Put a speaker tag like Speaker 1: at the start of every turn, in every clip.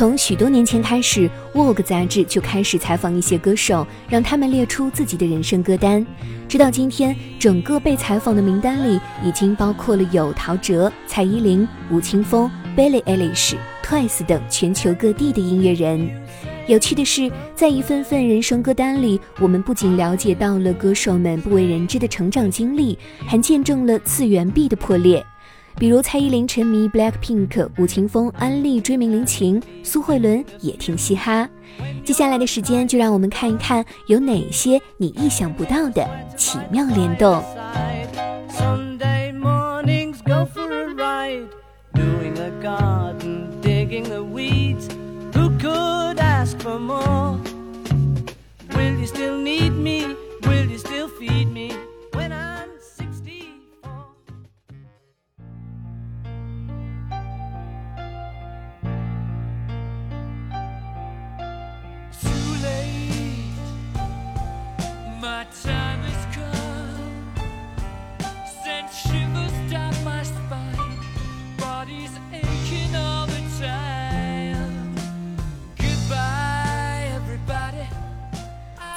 Speaker 1: 从许多年前开始，《Vogue》杂志就开始采访一些歌手，让他们列出自己的人生歌单。直到今天，整个被采访的名单里已经包括了有陶喆、蔡依林、吴青峰、Billie Eilish、Twice 等全球各地的音乐人。有趣的是，在一份份人生歌单里，我们不仅了解到了歌手们不为人知的成长经历，还见证了次元壁的破裂。比如蔡依林沉迷 Blackpink，吴青峰安利追名林檎，苏慧伦也听嘻哈。接下来的时间，就让我们看一看有哪些你意想不到的奇妙联动。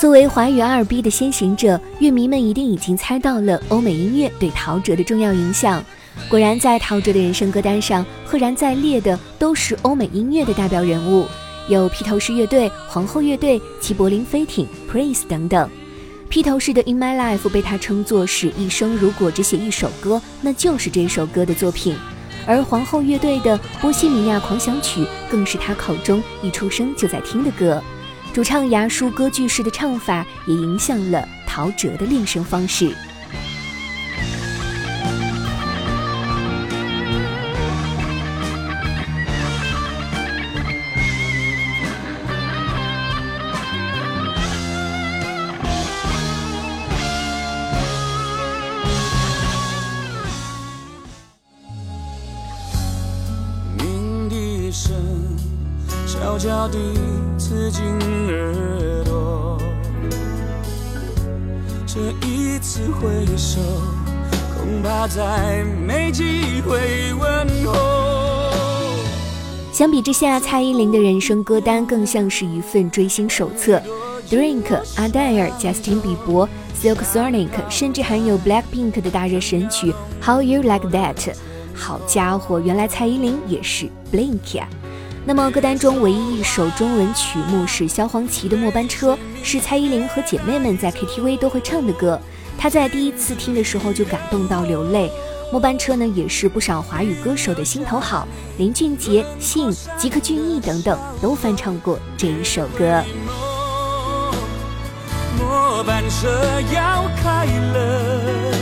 Speaker 1: 作为华语 R&B 的先行者，乐迷们一定已经猜到了欧美音乐对陶喆的重要影响。果然，在陶喆的人生歌单上，赫然在列的都是欧美音乐的代表人物，有披头士乐队、皇后乐队、齐柏林飞艇、Prince 等等。披头士的《In My Life》被他称作是一生如果只写一首歌，那就是这首歌的作品。而皇后乐队的《波西米亚狂想曲》更是他口中一出生就在听的歌。主唱牙叔歌剧式的唱法也影响了陶喆的练声方式。悄悄地刺进耳朵，这一次挥手，恐怕再没机会问候。相比之下，蔡依林的人生歌单更像是一份追星手册。Drink、阿黛尔、Justin 比伯、Silk Sonic，甚至还有 Blackpink 的大热神曲 How You Like That。好家伙，原来蔡依林也是 Blink 呀！那么歌单中唯一一首中文曲目是萧煌奇的《末班车》，是蔡依林和姐妹们在 KTV 都会唱的歌。她在第一次听的时候就感动到流泪。《末班车》呢，也是不少华语歌手的心头好，林俊杰、信、吉克隽逸等等都翻唱过这一首歌。末班车要开了，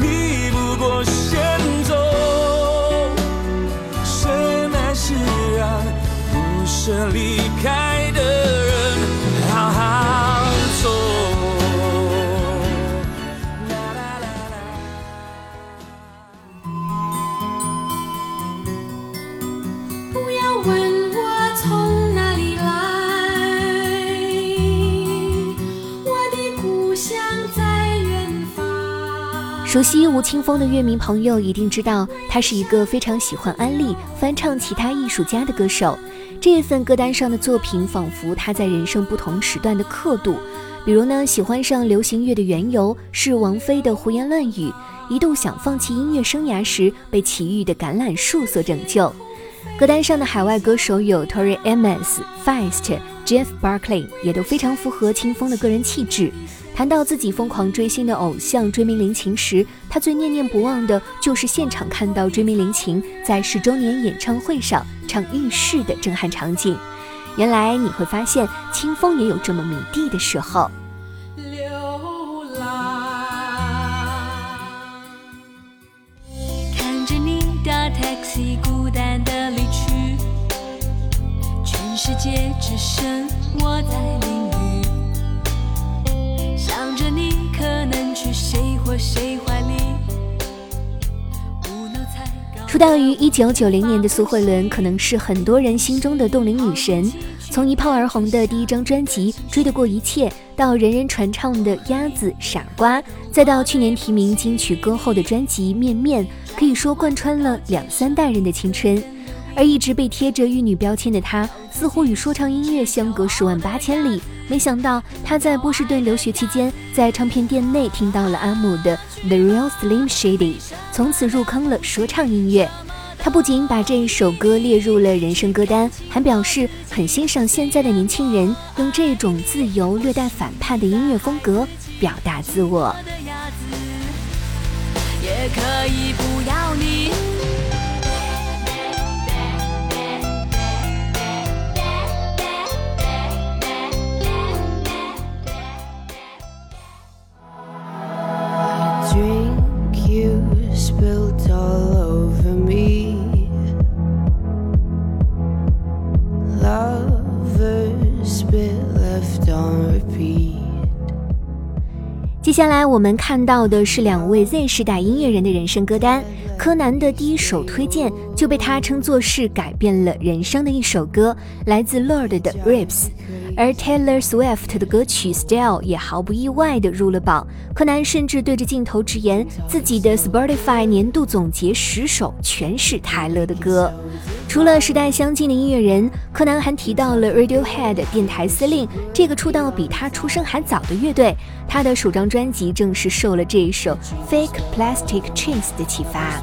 Speaker 1: 你不过是着离开熟悉吴青峰的乐迷朋友一定知道，他是一个非常喜欢安利翻唱其他艺术家的歌手。这份歌单上的作品，仿佛他在人生不同时段的刻度。比如呢，喜欢上流行乐的缘由是王菲的胡言乱语；一度想放弃音乐生涯时，被齐豫的橄榄树所拯救。歌单上的海外歌手有 Tori Amos、Feist、Jeff Barkley，也都非常符合清风的个人气质。谈到自己疯狂追星的偶像追名林琴时，他最念念不忘的就是现场看到追名林琴在十周年演唱会上唱《浴室》的震撼场景。原来你会发现，清风也有这么迷弟的时候。流浪看着你搭 taxi，孤单的离去。全世界只剩我在淋雨。去谁或谁怀里。出道于一九九零年的苏慧伦，可能是很多人心中的冻龄女神。从一炮而红的第一张专辑《追得过一切》，到人人传唱的《鸭子》《傻瓜》，再到去年提名金曲歌后的专辑《面面》，可以说贯穿了两三代人的青春。而一直被贴着玉女标签的她，似乎与说唱音乐相隔十万八千里。没想到他在波士顿留学期间，在唱片店内听到了阿姆的《The Real Slim Shady》，从此入坑了说唱音乐。他不仅把这一首歌列入了人生歌单，还表示很欣赏现在的年轻人用这种自由、略带反叛的音乐风格表达自我。也可以不要你。接下来我们看到的是两位 Z 时代音乐人的人生歌单。柯南的第一首推荐就被他称作是改变了人生的一首歌，来自 Lord 的 Rips。而 Taylor Swift 的歌曲 Style 也毫不意外地入了榜。柯南甚至对着镜头直言，自己的 Spotify 年度总结十首全是泰勒的歌。除了时代相近的音乐人，柯南还提到了 Radiohead 电台司令这个出道比他出生还早的乐队。他的首张专辑正是受了这一首 Fake Plastic Chains 的启发。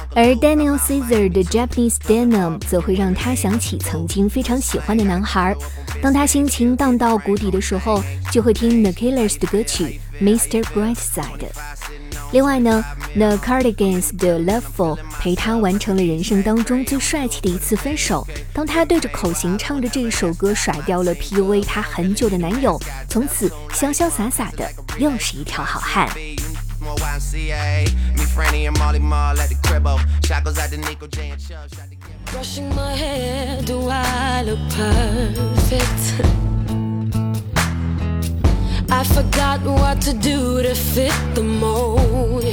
Speaker 1: 而 Daniel Caesar 的 Japanese Denim 则会让他想起曾经非常喜欢的男孩。当他心情荡到谷底的时候，就会听 The Killers 的歌曲 Mr. Brightside。另外呢，The Cardigans 的 Loveful 陪他完成了人生当中最帅气的一次分手。当他对着口型唱着这一首歌，甩掉了 PUA 他很久的男友，从此潇潇洒洒的又是一条好汉。I forgot what to do to fit the mold.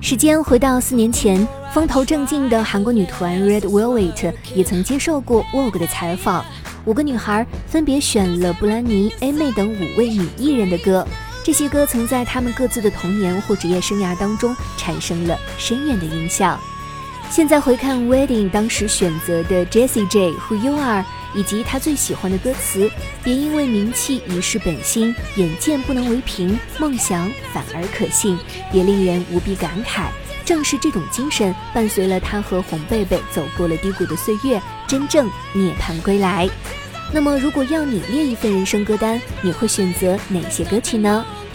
Speaker 1: 时间回到四年前，风头正劲的韩国女团 Red Velvet 也曾接受过 Vogue 的采访。五个女孩分别选了布兰妮、A 妹等五位女艺人的歌，这些歌曾在他们各自的童年或职业生涯当中产生了深远的影响。现在回看 Wedding 当时选择的 Jessie J Who You Are。以及他最喜欢的歌词，别因为名气一失本心，眼见不能为凭，梦想反而可信，也令人无比感慨。正是这种精神，伴随了他和红贝贝走过了低谷的岁月，真正涅槃归来。那么，如果要你列一份人生歌单，你会选择哪些歌曲呢？